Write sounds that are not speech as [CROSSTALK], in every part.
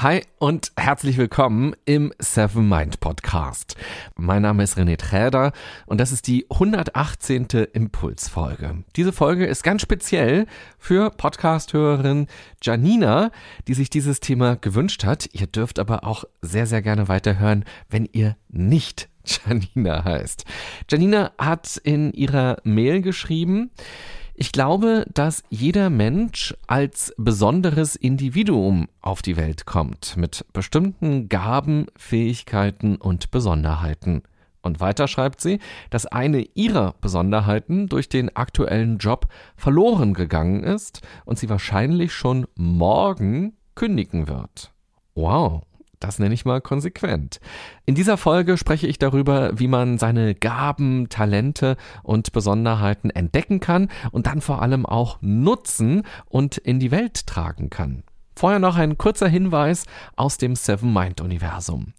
Hi und herzlich willkommen im Seven Mind Podcast. Mein Name ist René Träder und das ist die 118. Impulsfolge. Diese Folge ist ganz speziell für Podcast-Hörerin Janina, die sich dieses Thema gewünscht hat. Ihr dürft aber auch sehr, sehr gerne weiterhören, wenn ihr nicht [LAUGHS] Janina heißt. Janina hat in ihrer Mail geschrieben, ich glaube, dass jeder Mensch als besonderes Individuum auf die Welt kommt, mit bestimmten Gaben, Fähigkeiten und Besonderheiten. Und weiter schreibt sie, dass eine ihrer Besonderheiten durch den aktuellen Job verloren gegangen ist und sie wahrscheinlich schon morgen kündigen wird. Wow. Das nenne ich mal konsequent. In dieser Folge spreche ich darüber, wie man seine Gaben, Talente und Besonderheiten entdecken kann und dann vor allem auch nutzen und in die Welt tragen kann. Vorher noch ein kurzer Hinweis aus dem Seven Mind Universum.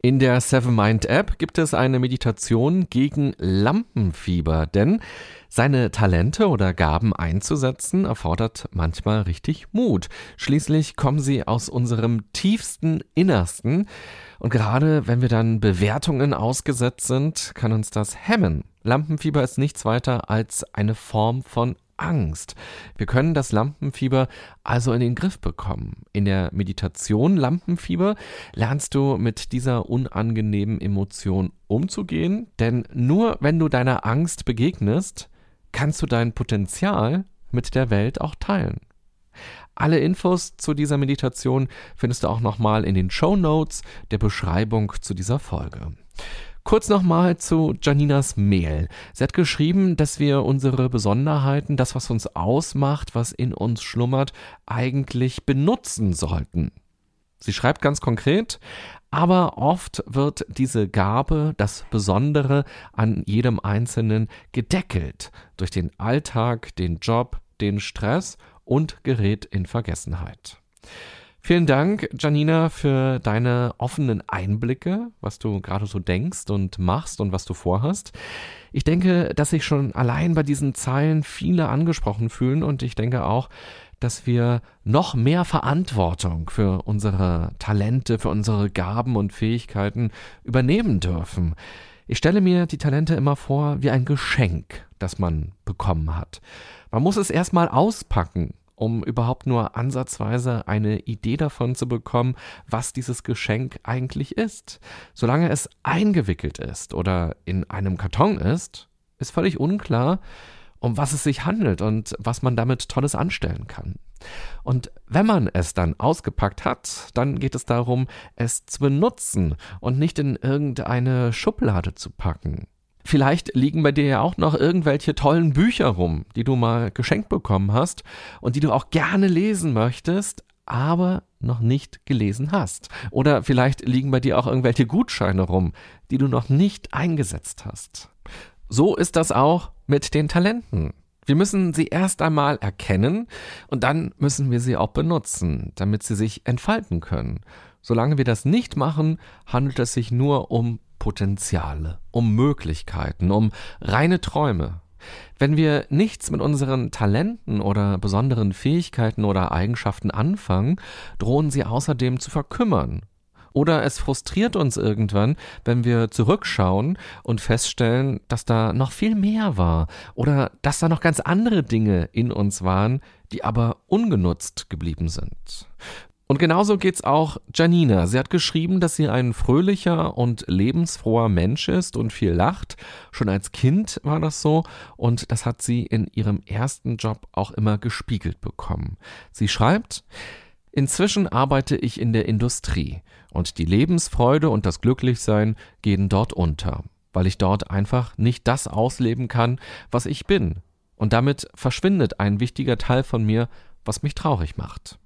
In der Seven Mind App gibt es eine Meditation gegen Lampenfieber, denn seine Talente oder Gaben einzusetzen erfordert manchmal richtig Mut. Schließlich kommen sie aus unserem tiefsten Innersten und gerade wenn wir dann Bewertungen ausgesetzt sind, kann uns das hemmen. Lampenfieber ist nichts weiter als eine Form von Angst. Wir können das Lampenfieber also in den Griff bekommen. In der Meditation Lampenfieber lernst du mit dieser unangenehmen Emotion umzugehen, denn nur wenn du deiner Angst begegnest, kannst du dein Potenzial mit der Welt auch teilen. Alle Infos zu dieser Meditation findest du auch nochmal in den Show Notes der Beschreibung zu dieser Folge. Kurz nochmal zu Janinas Mail. Sie hat geschrieben, dass wir unsere Besonderheiten, das, was uns ausmacht, was in uns schlummert, eigentlich benutzen sollten. Sie schreibt ganz konkret, aber oft wird diese Gabe, das Besondere an jedem Einzelnen gedeckelt durch den Alltag, den Job, den Stress und gerät in Vergessenheit. Vielen Dank, Janina, für deine offenen Einblicke, was du gerade so denkst und machst und was du vorhast. Ich denke, dass sich schon allein bei diesen Zeilen viele angesprochen fühlen und ich denke auch, dass wir noch mehr Verantwortung für unsere Talente, für unsere Gaben und Fähigkeiten übernehmen dürfen. Ich stelle mir die Talente immer vor wie ein Geschenk, das man bekommen hat. Man muss es erstmal auspacken, um überhaupt nur ansatzweise eine Idee davon zu bekommen, was dieses Geschenk eigentlich ist. Solange es eingewickelt ist oder in einem Karton ist, ist völlig unklar, um was es sich handelt und was man damit Tolles anstellen kann. Und wenn man es dann ausgepackt hat, dann geht es darum, es zu benutzen und nicht in irgendeine Schublade zu packen. Vielleicht liegen bei dir ja auch noch irgendwelche tollen Bücher rum, die du mal geschenkt bekommen hast und die du auch gerne lesen möchtest, aber noch nicht gelesen hast. Oder vielleicht liegen bei dir auch irgendwelche Gutscheine rum, die du noch nicht eingesetzt hast. So ist das auch mit den Talenten. Wir müssen sie erst einmal erkennen und dann müssen wir sie auch benutzen, damit sie sich entfalten können. Solange wir das nicht machen, handelt es sich nur um Potenziale, um Möglichkeiten, um reine Träume. Wenn wir nichts mit unseren Talenten oder besonderen Fähigkeiten oder Eigenschaften anfangen, drohen sie außerdem zu verkümmern. Oder es frustriert uns irgendwann, wenn wir zurückschauen und feststellen, dass da noch viel mehr war oder dass da noch ganz andere Dinge in uns waren, die aber ungenutzt geblieben sind. Und genauso geht's auch Janina. Sie hat geschrieben, dass sie ein fröhlicher und lebensfroher Mensch ist und viel lacht. Schon als Kind war das so und das hat sie in ihrem ersten Job auch immer gespiegelt bekommen. Sie schreibt, Inzwischen arbeite ich in der Industrie und die Lebensfreude und das Glücklichsein gehen dort unter, weil ich dort einfach nicht das ausleben kann, was ich bin. Und damit verschwindet ein wichtiger Teil von mir, was mich traurig macht.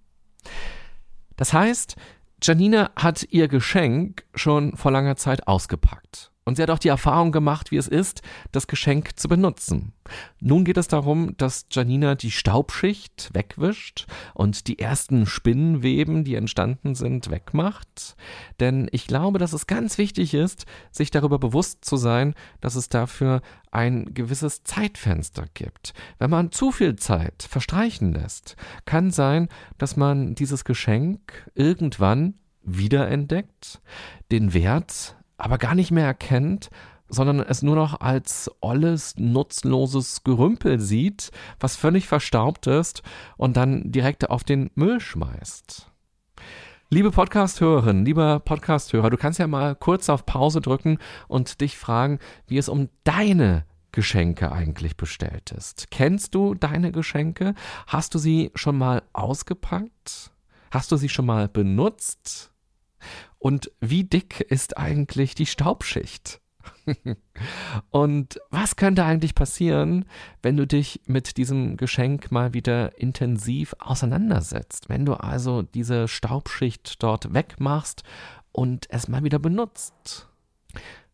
Das heißt, Janina hat ihr Geschenk schon vor langer Zeit ausgepackt. Und sie hat auch die Erfahrung gemacht, wie es ist, das Geschenk zu benutzen. Nun geht es darum, dass Janina die Staubschicht wegwischt und die ersten Spinnenweben, die entstanden sind, wegmacht. Denn ich glaube, dass es ganz wichtig ist, sich darüber bewusst zu sein, dass es dafür ein gewisses Zeitfenster gibt. Wenn man zu viel Zeit verstreichen lässt, kann sein, dass man dieses Geschenk irgendwann wiederentdeckt, den Wert aber gar nicht mehr erkennt, sondern es nur noch als olles, nutzloses Gerümpel sieht, was völlig verstaubt ist und dann direkt auf den Müll schmeißt. Liebe Podcasthörerin, lieber Podcasthörer, du kannst ja mal kurz auf Pause drücken und dich fragen, wie es um deine Geschenke eigentlich bestellt ist. Kennst du deine Geschenke? Hast du sie schon mal ausgepackt? Hast du sie schon mal benutzt? Und wie dick ist eigentlich die Staubschicht? [LAUGHS] und was könnte eigentlich passieren, wenn du dich mit diesem Geschenk mal wieder intensiv auseinandersetzt? Wenn du also diese Staubschicht dort wegmachst und es mal wieder benutzt?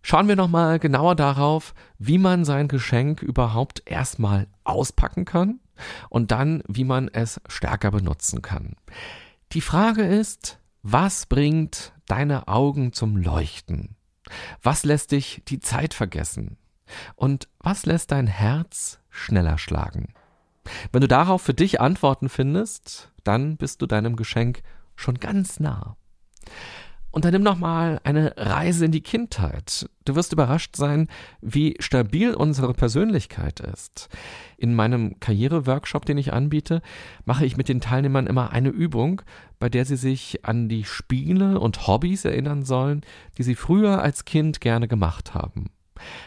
Schauen wir nochmal genauer darauf, wie man sein Geschenk überhaupt erstmal auspacken kann und dann, wie man es stärker benutzen kann. Die Frage ist, was bringt deine Augen zum Leuchten? Was lässt dich die Zeit vergessen? Und was lässt dein Herz schneller schlagen? Wenn du darauf für dich Antworten findest, dann bist du deinem Geschenk schon ganz nah. Unternimm nochmal eine Reise in die Kindheit. Du wirst überrascht sein, wie stabil unsere Persönlichkeit ist. In meinem Karriereworkshop, den ich anbiete, mache ich mit den Teilnehmern immer eine Übung, bei der sie sich an die Spiele und Hobbys erinnern sollen, die sie früher als Kind gerne gemacht haben.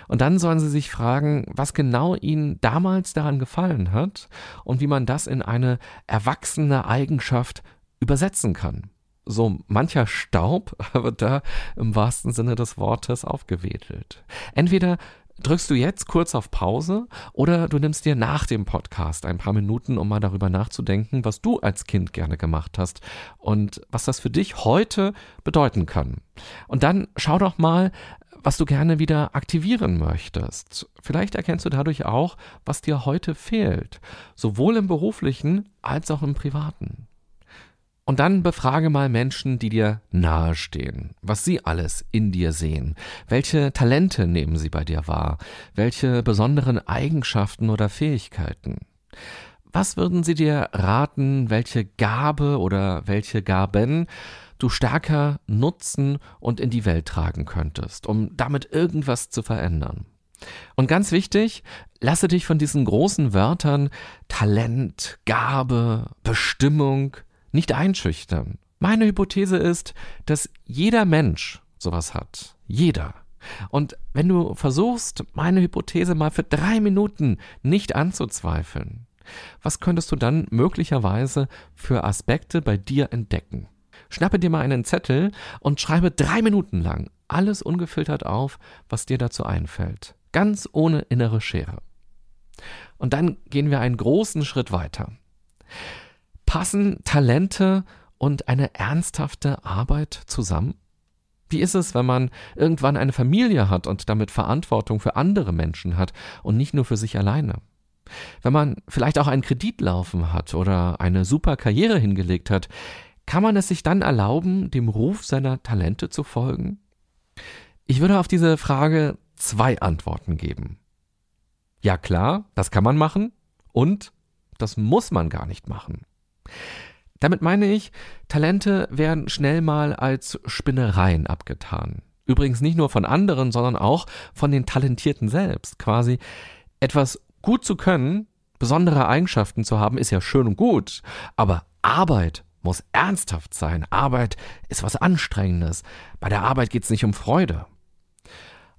Und dann sollen sie sich fragen, was genau ihnen damals daran gefallen hat und wie man das in eine erwachsene Eigenschaft übersetzen kann so mancher Staub [LAUGHS] wird da im wahrsten Sinne des Wortes aufgewedelt. Entweder drückst du jetzt kurz auf Pause oder du nimmst dir nach dem Podcast ein paar Minuten, um mal darüber nachzudenken, was du als Kind gerne gemacht hast und was das für dich heute bedeuten kann. Und dann schau doch mal, was du gerne wieder aktivieren möchtest. Vielleicht erkennst du dadurch auch, was dir heute fehlt, sowohl im beruflichen als auch im privaten. Und dann befrage mal Menschen, die dir nahestehen, was sie alles in dir sehen. Welche Talente nehmen sie bei dir wahr? Welche besonderen Eigenschaften oder Fähigkeiten? Was würden sie dir raten, welche Gabe oder welche Gaben du stärker nutzen und in die Welt tragen könntest, um damit irgendwas zu verändern? Und ganz wichtig, lasse dich von diesen großen Wörtern Talent, Gabe, Bestimmung, nicht einschüchtern. Meine Hypothese ist, dass jeder Mensch sowas hat. Jeder. Und wenn du versuchst, meine Hypothese mal für drei Minuten nicht anzuzweifeln, was könntest du dann möglicherweise für Aspekte bei dir entdecken? Schnappe dir mal einen Zettel und schreibe drei Minuten lang alles ungefiltert auf, was dir dazu einfällt. Ganz ohne innere Schere. Und dann gehen wir einen großen Schritt weiter passen Talente und eine ernsthafte Arbeit zusammen? Wie ist es, wenn man irgendwann eine Familie hat und damit Verantwortung für andere Menschen hat und nicht nur für sich alleine? Wenn man vielleicht auch einen Kredit laufen hat oder eine super Karriere hingelegt hat, kann man es sich dann erlauben, dem Ruf seiner Talente zu folgen? Ich würde auf diese Frage zwei Antworten geben. Ja klar, das kann man machen und das muss man gar nicht machen. Damit meine ich, Talente werden schnell mal als Spinnereien abgetan. Übrigens nicht nur von anderen, sondern auch von den Talentierten selbst. Quasi etwas gut zu können, besondere Eigenschaften zu haben, ist ja schön und gut, aber Arbeit muss ernsthaft sein. Arbeit ist was Anstrengendes. Bei der Arbeit geht es nicht um Freude.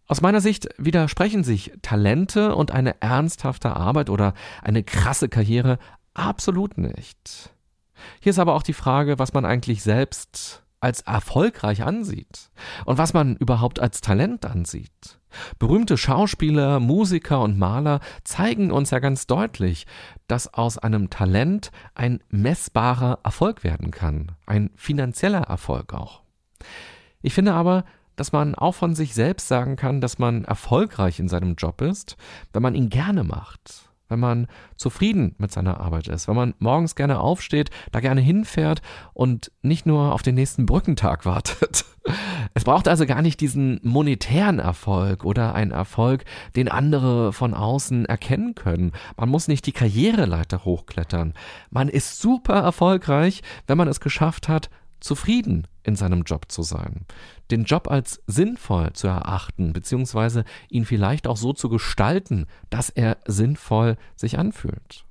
Aus meiner Sicht widersprechen sich Talente und eine ernsthafte Arbeit oder eine krasse Karriere absolut nicht. Hier ist aber auch die Frage, was man eigentlich selbst als erfolgreich ansieht und was man überhaupt als Talent ansieht. Berühmte Schauspieler, Musiker und Maler zeigen uns ja ganz deutlich, dass aus einem Talent ein messbarer Erfolg werden kann, ein finanzieller Erfolg auch. Ich finde aber, dass man auch von sich selbst sagen kann, dass man erfolgreich in seinem Job ist, wenn man ihn gerne macht wenn man zufrieden mit seiner Arbeit ist, wenn man morgens gerne aufsteht, da gerne hinfährt und nicht nur auf den nächsten Brückentag [LAUGHS] wartet. Es braucht also gar nicht diesen monetären Erfolg oder einen Erfolg, den andere von außen erkennen können. Man muss nicht die Karriereleiter hochklettern. Man ist super erfolgreich, wenn man es geschafft hat, zufrieden in seinem Job zu sein, den Job als sinnvoll zu erachten, beziehungsweise ihn vielleicht auch so zu gestalten, dass er sinnvoll sich anfühlt.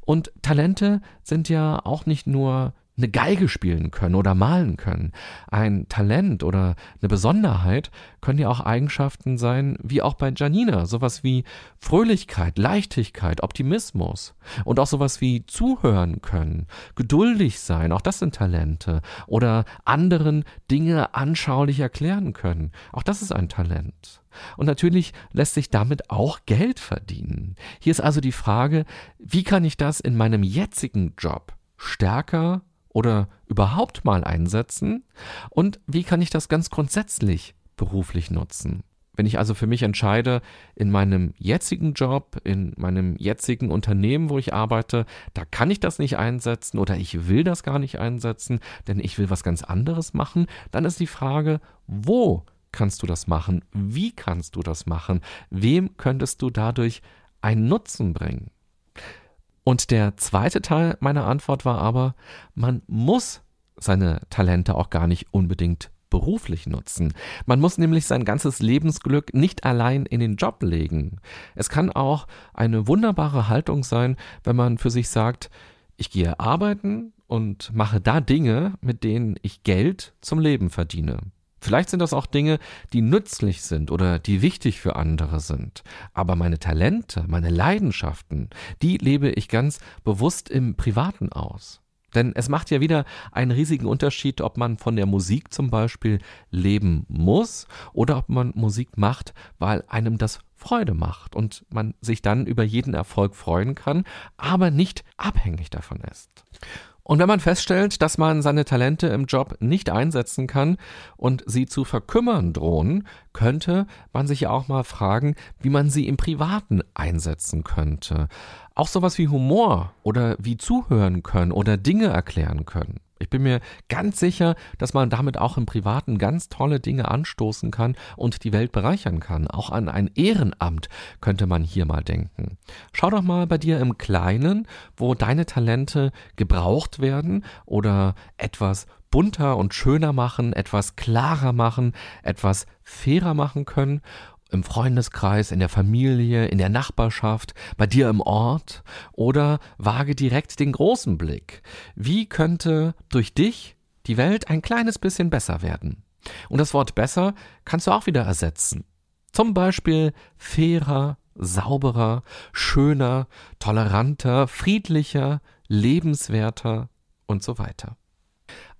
Und Talente sind ja auch nicht nur eine Geige spielen können oder malen können. Ein Talent oder eine Besonderheit können ja auch Eigenschaften sein, wie auch bei Janina, sowas wie Fröhlichkeit, Leichtigkeit, Optimismus und auch sowas wie zuhören können, geduldig sein, auch das sind Talente oder anderen Dinge anschaulich erklären können. Auch das ist ein Talent. Und natürlich lässt sich damit auch Geld verdienen. Hier ist also die Frage, wie kann ich das in meinem jetzigen Job stärker oder überhaupt mal einsetzen? Und wie kann ich das ganz grundsätzlich beruflich nutzen? Wenn ich also für mich entscheide, in meinem jetzigen Job, in meinem jetzigen Unternehmen, wo ich arbeite, da kann ich das nicht einsetzen oder ich will das gar nicht einsetzen, denn ich will was ganz anderes machen, dann ist die Frage, wo kannst du das machen? Wie kannst du das machen? Wem könntest du dadurch einen Nutzen bringen? Und der zweite Teil meiner Antwort war aber, man muss seine Talente auch gar nicht unbedingt beruflich nutzen. Man muss nämlich sein ganzes Lebensglück nicht allein in den Job legen. Es kann auch eine wunderbare Haltung sein, wenn man für sich sagt, ich gehe arbeiten und mache da Dinge, mit denen ich Geld zum Leben verdiene. Vielleicht sind das auch Dinge, die nützlich sind oder die wichtig für andere sind. Aber meine Talente, meine Leidenschaften, die lebe ich ganz bewusst im Privaten aus. Denn es macht ja wieder einen riesigen Unterschied, ob man von der Musik zum Beispiel leben muss oder ob man Musik macht, weil einem das Freude macht und man sich dann über jeden Erfolg freuen kann, aber nicht abhängig davon ist. Und wenn man feststellt, dass man seine Talente im Job nicht einsetzen kann und sie zu verkümmern drohen, könnte man sich ja auch mal fragen, wie man sie im Privaten einsetzen könnte. Auch sowas wie Humor oder wie zuhören können oder Dinge erklären können. Ich bin mir ganz sicher, dass man damit auch im Privaten ganz tolle Dinge anstoßen kann und die Welt bereichern kann. Auch an ein Ehrenamt könnte man hier mal denken. Schau doch mal bei dir im Kleinen, wo deine Talente gebraucht werden oder etwas bunter und schöner machen, etwas klarer machen, etwas fairer machen können im Freundeskreis, in der Familie, in der Nachbarschaft, bei dir im Ort oder wage direkt den großen Blick. Wie könnte durch dich die Welt ein kleines bisschen besser werden? Und das Wort besser kannst du auch wieder ersetzen. Zum Beispiel fairer, sauberer, schöner, toleranter, friedlicher, lebenswerter und so weiter.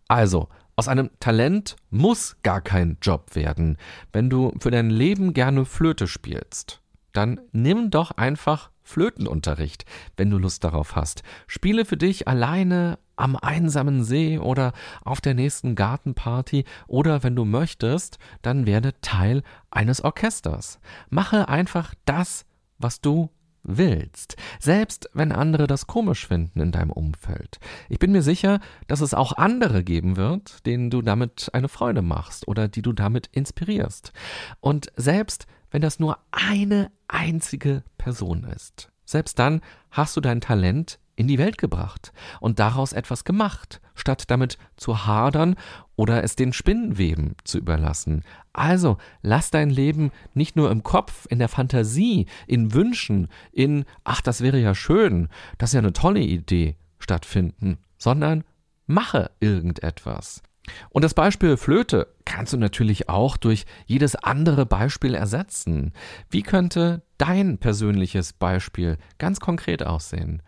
Also, aus einem Talent muss gar kein Job werden. Wenn du für dein Leben gerne Flöte spielst, dann nimm doch einfach Flötenunterricht, wenn du Lust darauf hast. Spiele für dich alleine am einsamen See oder auf der nächsten Gartenparty oder wenn du möchtest, dann werde Teil eines Orchesters. Mache einfach das, was du willst, selbst wenn andere das komisch finden in deinem Umfeld. Ich bin mir sicher, dass es auch andere geben wird, denen du damit eine Freude machst oder die du damit inspirierst. Und selbst wenn das nur eine einzige Person ist, selbst dann hast du dein Talent in die Welt gebracht und daraus etwas gemacht, statt damit zu hadern oder es den Spinnenweben zu überlassen. Also lass dein Leben nicht nur im Kopf, in der Fantasie, in Wünschen, in ach, das wäre ja schön, das ist ja eine tolle Idee stattfinden, sondern mache irgendetwas. Und das Beispiel Flöte kannst du natürlich auch durch jedes andere Beispiel ersetzen. Wie könnte dein persönliches Beispiel ganz konkret aussehen?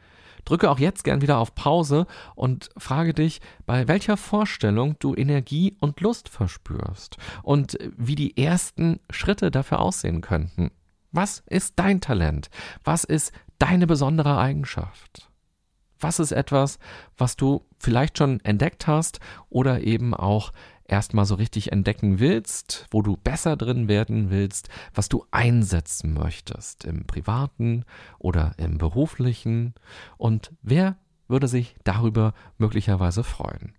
Drücke auch jetzt gern wieder auf Pause und frage dich, bei welcher Vorstellung du Energie und Lust verspürst und wie die ersten Schritte dafür aussehen könnten. Was ist dein Talent? Was ist deine besondere Eigenschaft? Was ist etwas, was du vielleicht schon entdeckt hast oder eben auch erstmal so richtig entdecken willst, wo du besser drin werden willst, was du einsetzen möchtest im privaten oder im beruflichen und wer würde sich darüber möglicherweise freuen.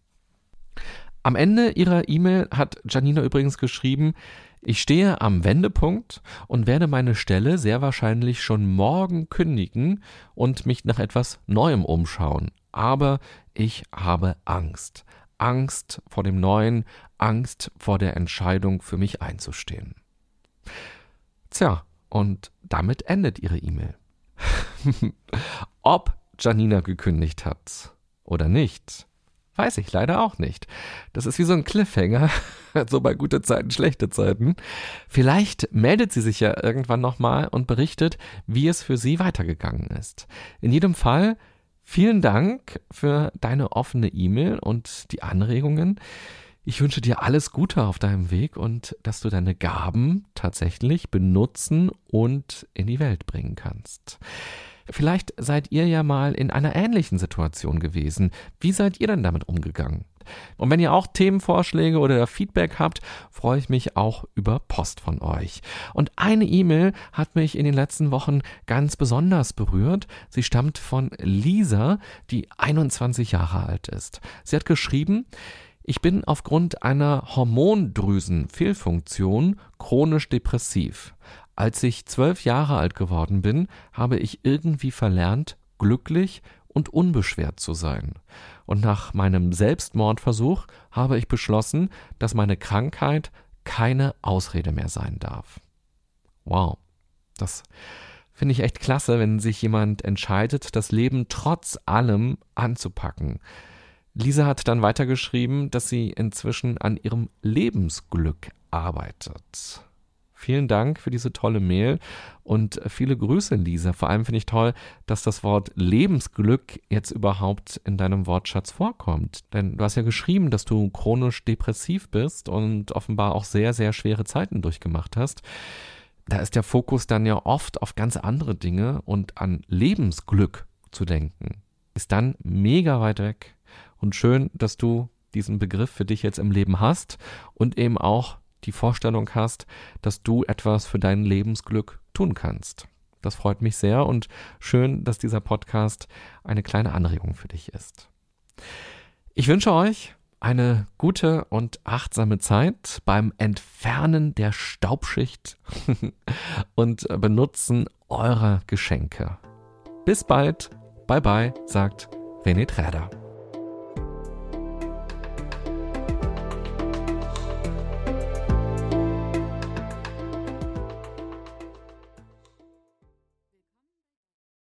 Am Ende ihrer E-Mail hat Janina übrigens geschrieben, ich stehe am Wendepunkt und werde meine Stelle sehr wahrscheinlich schon morgen kündigen und mich nach etwas Neuem umschauen. Aber ich habe Angst. Angst vor dem Neuen, Angst vor der Entscheidung für mich einzustehen. Tja, und damit endet ihre E-Mail. [LAUGHS] Ob Janina gekündigt hat oder nicht, weiß ich leider auch nicht. Das ist wie so ein Cliffhanger, [LAUGHS] so bei gute Zeiten, schlechte Zeiten. Vielleicht meldet sie sich ja irgendwann nochmal und berichtet, wie es für sie weitergegangen ist. In jedem Fall Vielen Dank für deine offene E-Mail und die Anregungen. Ich wünsche dir alles Gute auf deinem Weg und dass du deine Gaben tatsächlich benutzen und in die Welt bringen kannst. Vielleicht seid ihr ja mal in einer ähnlichen Situation gewesen. Wie seid ihr denn damit umgegangen? Und wenn ihr auch Themenvorschläge oder Feedback habt, freue ich mich auch über Post von euch. Und eine E-Mail hat mich in den letzten Wochen ganz besonders berührt. Sie stammt von Lisa, die 21 Jahre alt ist. Sie hat geschrieben, ich bin aufgrund einer Hormondrüsenfehlfunktion chronisch depressiv. Als ich zwölf Jahre alt geworden bin, habe ich irgendwie verlernt, glücklich und unbeschwert zu sein. Und nach meinem Selbstmordversuch habe ich beschlossen, dass meine Krankheit keine Ausrede mehr sein darf. Wow, das finde ich echt klasse, wenn sich jemand entscheidet, das Leben trotz allem anzupacken. Lisa hat dann weitergeschrieben, dass sie inzwischen an ihrem Lebensglück arbeitet. Vielen Dank für diese tolle Mail und viele Grüße, Lisa. Vor allem finde ich toll, dass das Wort Lebensglück jetzt überhaupt in deinem Wortschatz vorkommt. Denn du hast ja geschrieben, dass du chronisch depressiv bist und offenbar auch sehr, sehr schwere Zeiten durchgemacht hast. Da ist der Fokus dann ja oft auf ganz andere Dinge und an Lebensglück zu denken. Ist dann mega weit weg. Und schön, dass du diesen Begriff für dich jetzt im Leben hast und eben auch die Vorstellung hast, dass du etwas für dein Lebensglück tun kannst. Das freut mich sehr und schön, dass dieser Podcast eine kleine Anregung für dich ist. Ich wünsche euch eine gute und achtsame Zeit beim Entfernen der Staubschicht [LAUGHS] und Benutzen eurer Geschenke. Bis bald. Bye bye, sagt René Träder.